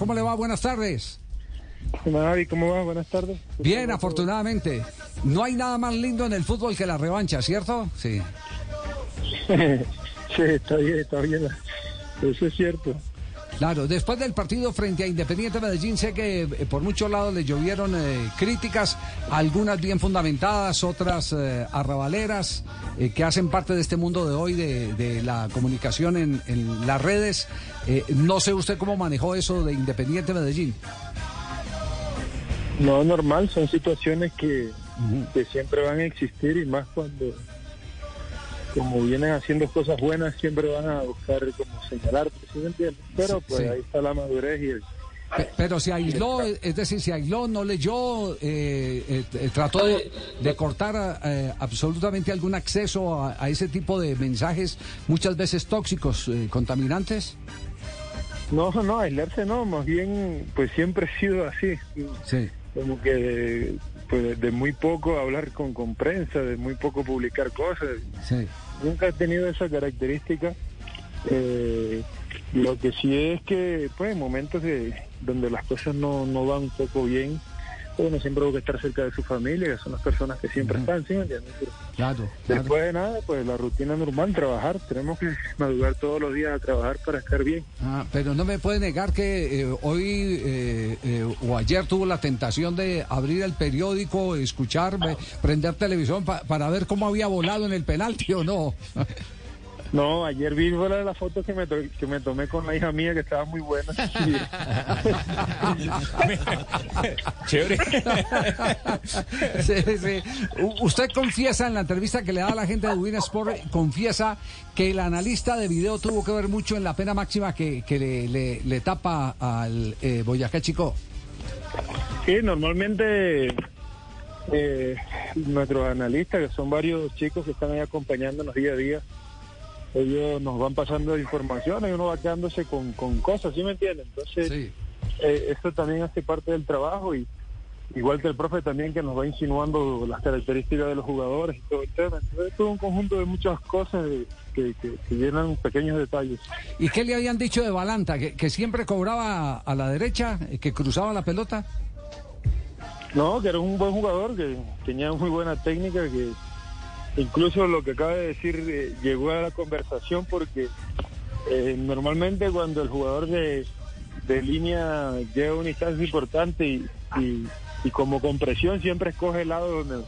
¿Cómo le va? Buenas tardes. Mavi, ¿cómo va? Buenas tardes. Bien, afortunadamente. No hay nada más lindo en el fútbol que la revancha, ¿cierto? Sí. sí, está bien, está bien. Eso es cierto. Claro, después del partido frente a Independiente Medellín, sé que eh, por muchos lados le llovieron eh, críticas, algunas bien fundamentadas, otras eh, arrabaleras, eh, que hacen parte de este mundo de hoy, de, de la comunicación en, en las redes. Eh, no sé usted cómo manejó eso de Independiente Medellín. No, normal, son situaciones que, que siempre van a existir y más cuando, como vienen haciendo cosas buenas, siempre van a buscar como señalarte, ¿sí me entiendes? Pero pues Sí. ahí está la madurez y el... Pe- Pero se aisló, es decir, se aisló, no leyó, eh, eh, eh, trató de, de cortar eh, absolutamente algún acceso a, a ese tipo de mensajes, muchas veces tóxicos, eh, contaminantes. No, no, aislarse no, más bien, pues siempre he sido así. Sí. Como que pues, de, muy poco hablar con, con prensa, de muy poco publicar cosas. Sí. Nunca he tenido esa característica. Eh, lo que sí es que, pues, en momentos de, donde las cosas no, no van un poco bien, uno siempre busca estar cerca de su familia, que son las personas que siempre están, ¿sí me entiendes? Pero Claro. claro. Después de nada, pues la rutina normal, trabajar. Tenemos que madrugar todos los días a trabajar para estar bien. Ah, pero no me puede negar que eh, hoy eh, eh, o ayer tuvo la tentación de abrir el periódico, escuchar, prender televisión pa- para ver cómo había volado en el penalti o no. No, ayer vi fuera de la foto que me, to- que me tomé con la hija mía, que estaba muy buena. Chévere. Sí, sí. Usted confiesa en la entrevista que le da a la gente de Win Sport, confiesa que el analista de video tuvo que ver mucho en la pena máxima que, que le, le- le tapa al eh, Boyacá Chico. Sí, normalmente eh, nuestros analistas, que son varios chicos que están ahí acompañándonos día a día, ellos nos van pasando información y uno va quedándose con, con cosas, ¿sí me entienden? Entonces, Sí. eh, eso también hace parte del trabajo y igual que el profe también que nos va insinuando las características de los jugadores y todo el tema. Entonces, es todo un conjunto de muchas cosas de- que, que, que llenan pequeños detalles. ¿Y qué le habían dicho de Balanta? ¿Que, que siempre cobraba a la derecha, que cruzaba la pelota? No, que era un buen jugador, que tenía muy buena técnica, que incluso lo que acaba de decir eh, llegó a la conversación porque eh, normalmente cuando el jugador de, de línea llega a una instancia importante y, y, y como con presión siempre escoge el lado donde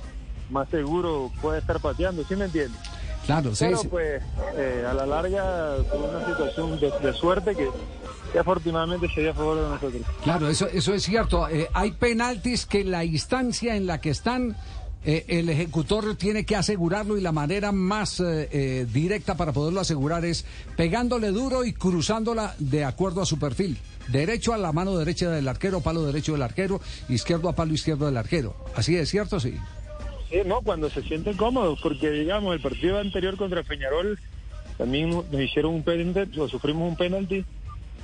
más seguro puede estar pateando, ¿sí me entiendes? Claro, sí. Pero sí. pues eh, a la larga fue una situación de, de suerte que, que afortunadamente se dio a favor de nosotros. Claro, eso, eso es cierto. Eh, hay penaltis que la instancia en la que están, eh, el ejecutor tiene que asegurarlo y la manera más eh, eh, directa para poderlo asegurar es pegándole duro y cruzándola de acuerdo a su perfil. Derecho a la mano derecha del arquero, palo derecho del arquero, izquierdo a palo izquierdo del arquero. Así es cierto, sí. Sí, no, cuando se sienten cómodos, porque digamos, el partido anterior contra Peñarol también nos hicieron un penalti, o sufrimos un penalti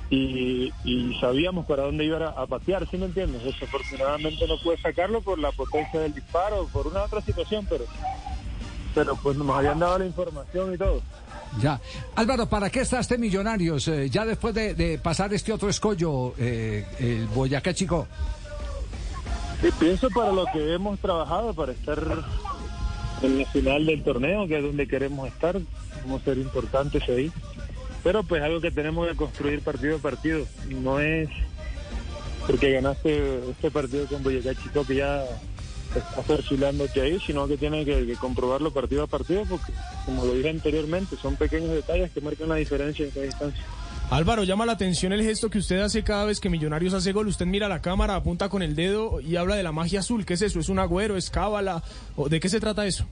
y, y sabíamos para dónde iba a, a patear, ¿sí me entiendes? Desafortunadamente no pude sacarlo por la potencia del disparo, por una otra situación, pero pero pues nos habían dado la información y todo. Ya. Álvaro, ¿para qué está este Millonarios? Eh, ya después de, de pasar este otro escollo, eh, el Boyacá Chico. Pienso para lo que hemos trabajado, para estar en la final del torneo, que es donde queremos estar, vamos a ser importantes ahí. Pero pues algo que tenemos que construir partido a partido, no es porque ganaste este partido con Boyacá Chico que ya estás perfilándote ahí, sino que tienes que, que comprobarlo partido a partido, porque como lo dije anteriormente, son pequeños detalles que marcan la diferencia en cada instancia. Álvaro, llama la atención el gesto que usted hace cada vez que Millonarios hace gol. Usted mira la cámara, apunta con el dedo y habla de la magia azul. ¿Qué es eso? ¿Es un agüero? ¿Es cábala? ¿O ¿De qué se trata eso?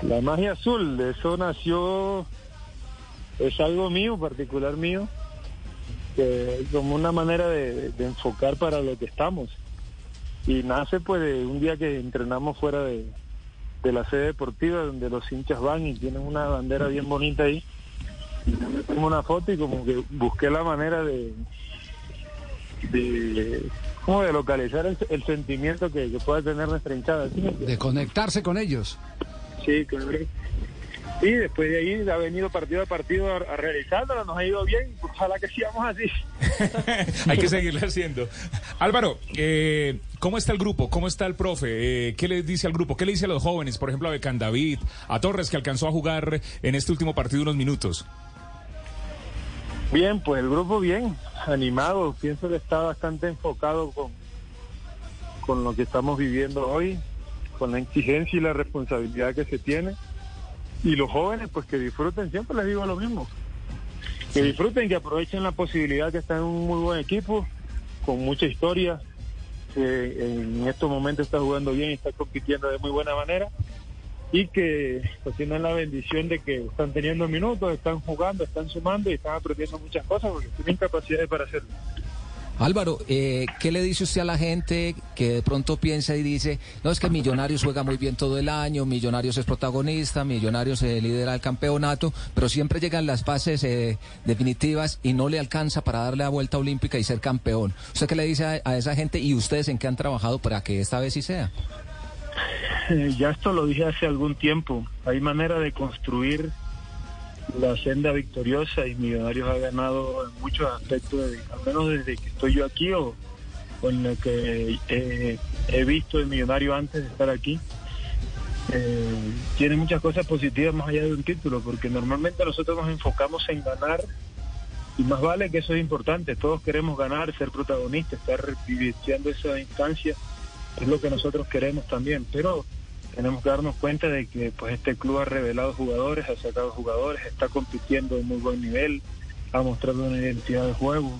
La magia azul, de eso nació, es algo mío, particular mío. como una manera de, enfocar para lo que estamos. Y nace pues de un día que entrenamos fuera de, la sede deportiva donde los hinchas van y tienen una bandera bien bonita ahí. Como una foto y como que busqué la manera de, de como de localizar el, sentimiento que, que, pueda tener nuestra hinchada. De conectarse con ellos. Sí, claro. Y después de ahí ha venido partido a partido a, realizarlo, nos ha ido bien, ojalá que sigamos así. Hay que seguirlo haciendo. Álvaro, eh, ¿cómo está el grupo? ¿Cómo está el profe? Eh, ¿Qué le dice al grupo? ¿Qué le dice a los jóvenes? Por ejemplo, a Becan David, a Torres, que alcanzó a jugar en este último partido unos minutos. Bien, pues el grupo bien, animado. Pienso que está bastante enfocado con, con lo que estamos viviendo hoy, con la exigencia y la responsabilidad que se tiene y los jóvenes, pues que disfruten, siempre les digo lo mismo. Que disfruten, que aprovechen la posibilidad que está en un muy buen equipo, con mucha historia, que en estos momentos está jugando bien y está compitiendo de muy buena manera y que pues tienen la bendición de que están teniendo minutos, están jugando, están sumando y están aprendiendo muchas cosas porque tienen capacidades para hacerlo. Álvaro, eh, ¿qué le dice usted a la gente que de pronto piensa y dice, no, es que Millonarios juega muy bien todo el año, Millonarios es protagonista, Millonarios se lidera el campeonato, pero siempre llegan las fases eh, definitivas y no le alcanza para darle la vuelta olímpica y ser campeón? ¿Usted qué le dice a, esa gente y ustedes en qué han trabajado para que esta vez sí sea? Eh, ya esto lo dije hace algún tiempo. Hay manera de construir la senda victoriosa y Millonarios ha ganado en muchos aspectos, al menos desde que estoy yo aquí o, con lo que he visto de Millonario antes de estar aquí. Eh, tiene muchas cosas positivas más allá de un título, porque normalmente nosotros nos enfocamos en ganar y más vale que eso es importante, todos queremos ganar, ser protagonistas, estar viviendo esa instancia, es lo que nosotros queremos también, pero tenemos que darnos cuenta de que pues este club ha revelado jugadores, ha sacado jugadores, está compitiendo en muy buen nivel, ha mostrado una identidad de juego.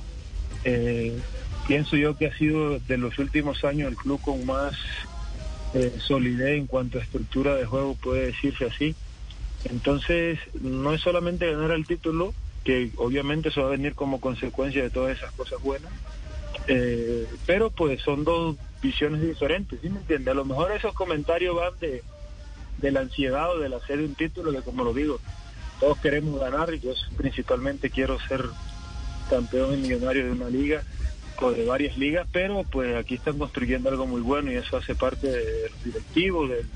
Eh, pienso yo que ha sido de los últimos años el club con más eh, solidez en cuanto a estructura de juego, puede decirse así. Entonces, no es solamente ganar el título, que obviamente eso va a venir como consecuencia de todas esas cosas buenas, eh, pero pues son dos visiones diferentes, ¿sí me entiende? A lo mejor esos comentarios van de, de la ansiedad o del hacer un título, que como lo digo, todos queremos ganar y yo principalmente quiero ser campeón y millonario de una liga o de varias ligas, pero pues aquí están construyendo algo muy bueno y eso hace parte de los directivos, del,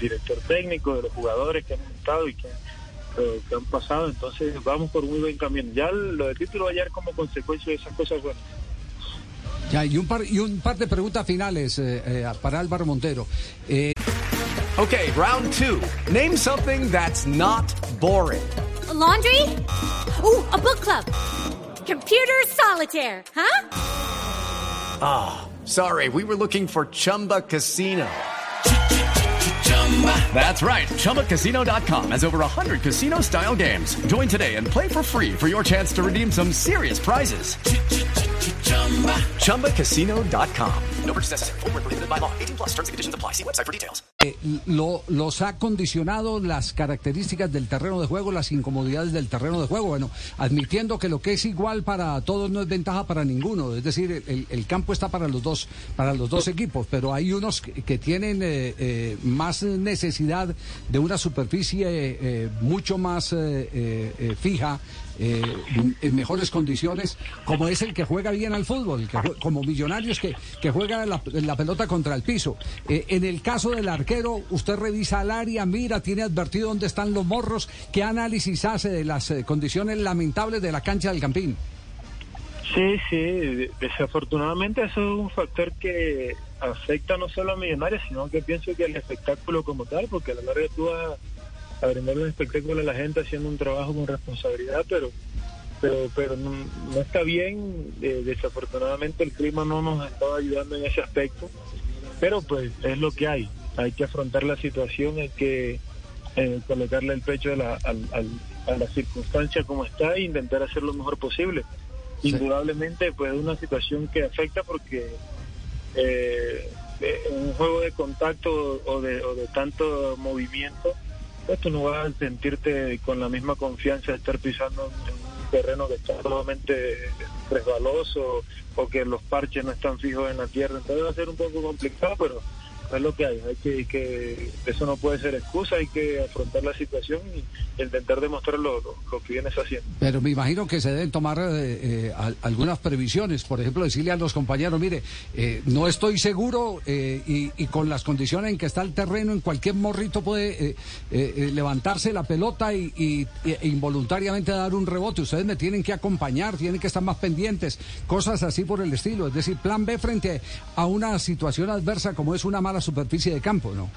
director técnico, de los jugadores que han estado y que, que, han pasado, entonces vamos por muy buen camino. Ya lo del título va a llegar como consecuencia de esas cosas buenas. Ya, y un par, y un par de preguntas finales eh, eh, para Álvaro Montero. Eh... Okay, round two. Name something that's not boring. A laundry? Ooh, a book club. Computer solitaire, huh? Ah, oh, sorry, we were looking for Chumba Casino. That's right. ChumbaCasino.com has over 100 casino style games. Join today and play for free for your chance to redeem some serious prizes. ChumbaCasino.com. No purchase ChumbaCasino.com. Full prohibited by law. 18 plus terms and conditions apply. See website for details. Eh, lo, los ha condicionado las características del terreno de juego, las incomodidades del terreno de juego. Bueno, admitiendo que lo que es igual para todos no es ventaja para ninguno. Es decir, el, el campo está para los dos, para los dos equipos, pero hay unos que, que tienen eh, eh, más necesidad de una superficie eh, mucho más fija eh, en mejores condiciones, como es el que juega bien al fútbol, como Millonarios que, que juega la, pelota contra el piso. Eh, en el caso del arquero, usted revisa el área, mira, tiene advertido dónde están los morros, qué análisis hace de las eh, condiciones lamentables de la cancha del Campín. Sí, sí, desafortunadamente eso es un factor que afecta no solo a Millonarios, sino que pienso que el espectáculo como tal, porque a la larga tú vas a brindar un espectáculo a la gente haciendo un trabajo con responsabilidad, pero pero pero no, está bien. Eh, desafortunadamente el clima no nos está ayudando en ese aspecto, pero pues es lo que hay. Hay que afrontar la situación, hay que eh, colocarle el pecho a la, a, la circunstancia como está e intentar hacer lo mejor posible. Indudablemente, pues es una situación que afecta porque eh, un juego de contacto o de, o de tanto movimiento tú no vas a sentirte con la misma confianza de estar pisando en terreno que está solamente resbaloso o que los parches no están fijos en la tierra. Entonces va a ser un poco complicado, pero es lo que hay. hay que, que Eso no puede ser excusa, hay que afrontar la situación y intentar demostrar lo, lo, lo que vienes haciendo. Pero me imagino que se deben tomar eh, eh, al- algunas previsiones, por ejemplo, decirle a los compañeros, mire, eh, no estoy seguro y, con las condiciones en que está el terreno, en cualquier morrito puede levantarse la pelota y- e involuntariamente dar un rebote. Ustedes me tienen que acompañar, tienen que estar más pendientes, cosas así por el estilo. Es decir, plan B frente a una situación adversa como es una mala superficie de campo, ¿no?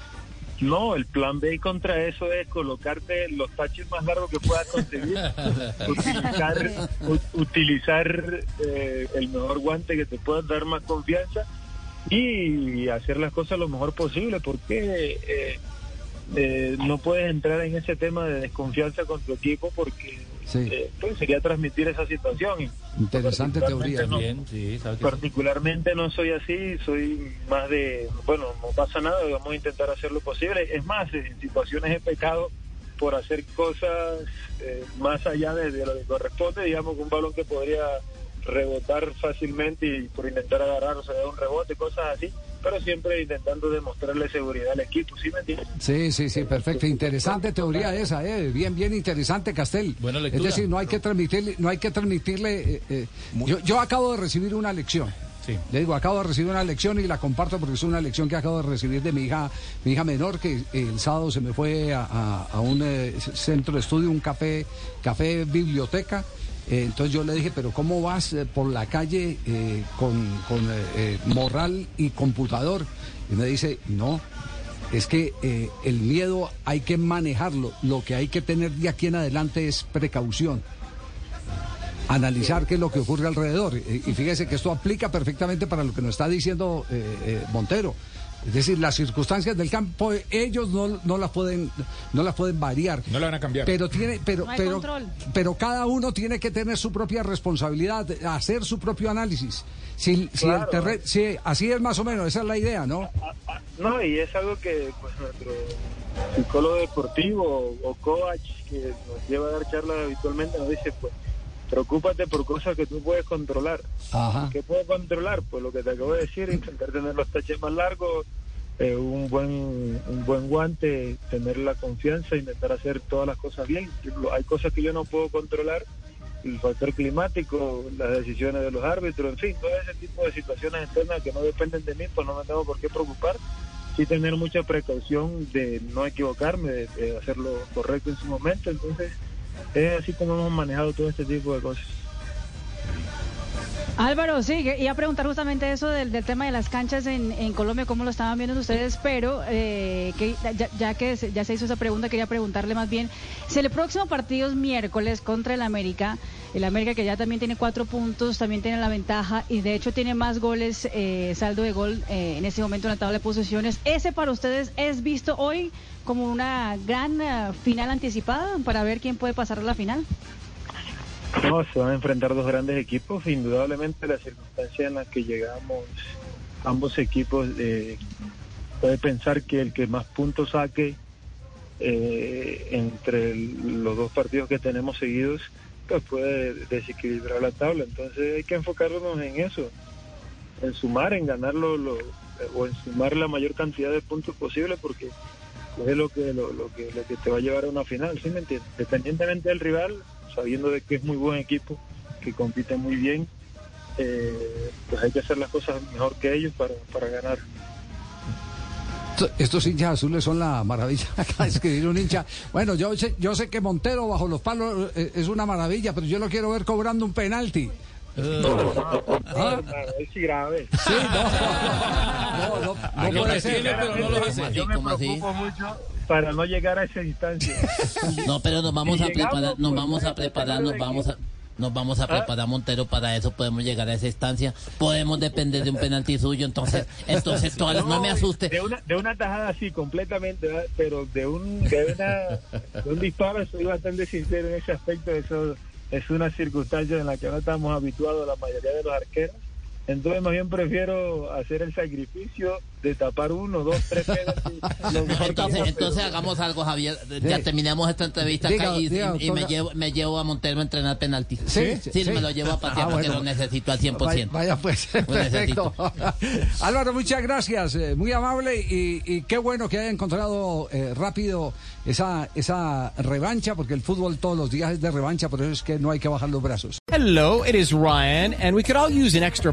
No, el plan B contra eso es colocarte los taches más largos que puedas conseguir, utilizar, u- utilizar eh, el mejor guante que te pueda dar más confianza y hacer las cosas lo mejor posible, porque eh, eh, no puedes entrar en ese tema de desconfianza con tu equipo porque Sí. eh, pues sería transmitir esa situación. Interesante teoría. particularmente no- Particularmente no soy así, soy más de, bueno, no pasa nada, vamos a intentar hacer lo posible. Es más, en situaciones he pecado por hacer cosas eh, más allá de, de lo que corresponde, digamos, un balón que podría rebotar fácilmente y por intentar agarrar o sea, un rebote, cosas así, pero siempre intentando demostrarle seguridad al equipo, ¿sí me entiendes? Sí, sí, sí, perfecto. Interesante teoría esa, eh. bien, bien interesante, Castel. Buena es lectura. decir, no hay que transmitirle, no hay que transmitirle. eh, eh, yo, yo acabo de recibir una lección. Sí. Le digo, acabo de recibir una lección y la comparto porque es una lección que acabo de recibir de mi hija, mi hija menor, que el sábado se me fue a, a- a un eh, centro de estudio, un café, café biblioteca. Eh, entonces yo le dije, pero ¿cómo vas eh, por la calle eh, con, con, morral y computador? Y me dice, no, es que el miedo hay que manejarlo. Lo que hay que tener de aquí en adelante es precaución. Analizar qué es lo que ocurre alrededor. Y fíjese que esto aplica perfectamente para lo que nos está diciendo Montero. Es decir, las circunstancias del campo ellos no, no las pueden no las pueden variar. No la van a cambiar. Pero tiene pero No hay pero control. pero cada uno tiene que tener su propia responsabilidad, hacer su propio análisis. Si, si el si- así es más o menos, esa es la idea, ¿no? No, y es algo que pues nuestro psicólogo deportivo o, o coach que nos lleva a dar charlas habitualmente nos dice, pues, preocúpate por cosas que tú puedes controlar. Ajá. ¿Qué puedo controlar? Pues lo que te acabo de decir, intentar tener los taches más largos, eh, un buen un buen guante, tener la confianza, intentar hacer todas las cosas bien. Hay cosas que yo no puedo controlar, el factor climático, las decisiones de los árbitros, en fin, todo ese tipo de situaciones externas que no dependen de mí, pues no me tengo por qué preocupar. Sí tener mucha precaución de no equivocarme, de, de hacer lo correcto en su momento. Entonces, es así como hemos manejado todo este tipo de cosas. Álvaro, sí, iba a preguntar justamente eso del, tema de las canchas en, en Colombia, cómo lo estaban viendo ustedes, pero eh, que ya, ya que se, ya se hizo esa pregunta, quería preguntarle más bien, si el próximo partido es miércoles contra el América, el América que ya también tiene cuatro puntos, también tiene la ventaja y de hecho tiene más goles, eh, saldo de gol eh, en este momento en la tabla de posiciones, ¿ese para ustedes es visto hoy como una gran eh, final anticipada para ver quién puede pasar a la final? No, se van a enfrentar dos grandes equipos. Indudablemente la circunstancia en la que llegamos, ambos equipos, puede pensar que el que más puntos saque entre los dos partidos que tenemos seguidos, pues puede desequilibrar la tabla. Entonces hay que enfocarnos en eso, en sumar, en ganar lo, o en sumar la mayor cantidad de puntos posible, porque es lo que lo, lo que lo que te va a llevar a una final, ¿sí me entiendes? Independientemente del rival, sabiendo de que es muy buen equipo, que compite muy bien, eh, pues hay que hacer las cosas mejor que ellos para, para ganar. Esto- Estos hinchas azules son la maravilla. Acá escribir un hincha. Bueno, yo sé, yo sé que Montero bajo los palos eh, es una maravilla, pero yo lo quiero ver cobrando un penalti. Ah, es grave. Sí, no, no, no, no puede ser. pero no lo hace. Yo me preocupo mucho para no llegar a esa instancia. No, pero nos vamos a preparar, nos pues, vamos a preparar, nos vamos a nos vamos a preparar Montero para eso, podemos llegar a esa instancia, podemos depender de un penalti suyo, entonces, entonces todas, no me asuste. De una, de una tajada así completamente, ¿verdad? pero de un, de, una, de un disparo soy bastante sincero en ese aspecto. Eso es una circunstancia en la que no estamos habituados la mayoría de los arqueros. Entonces, más bien prefiero hacer el sacrificio de tapar uno, dos, tres Entonces, entonces pero- hagamos algo, Javier. Ya terminemos esta entrevista Diga, acá y, diga, y- y me, llevo, me llevo a Montero a entrenar penaltis. Sí, Sí, sí. me lo llevo a patear Ah, porque bueno. lo necesito al 100%. Vaya, vaya, pues, Lo perfecto. necesito. Álvaro, muchas gracias, eh, muy amable y, y qué bueno que haya encontrado eh, rápido esa, esa revancha, porque el fútbol todos los días es de revancha, por eso es que no hay que bajar los brazos. Hello, it is Ryan, and we could all use an extra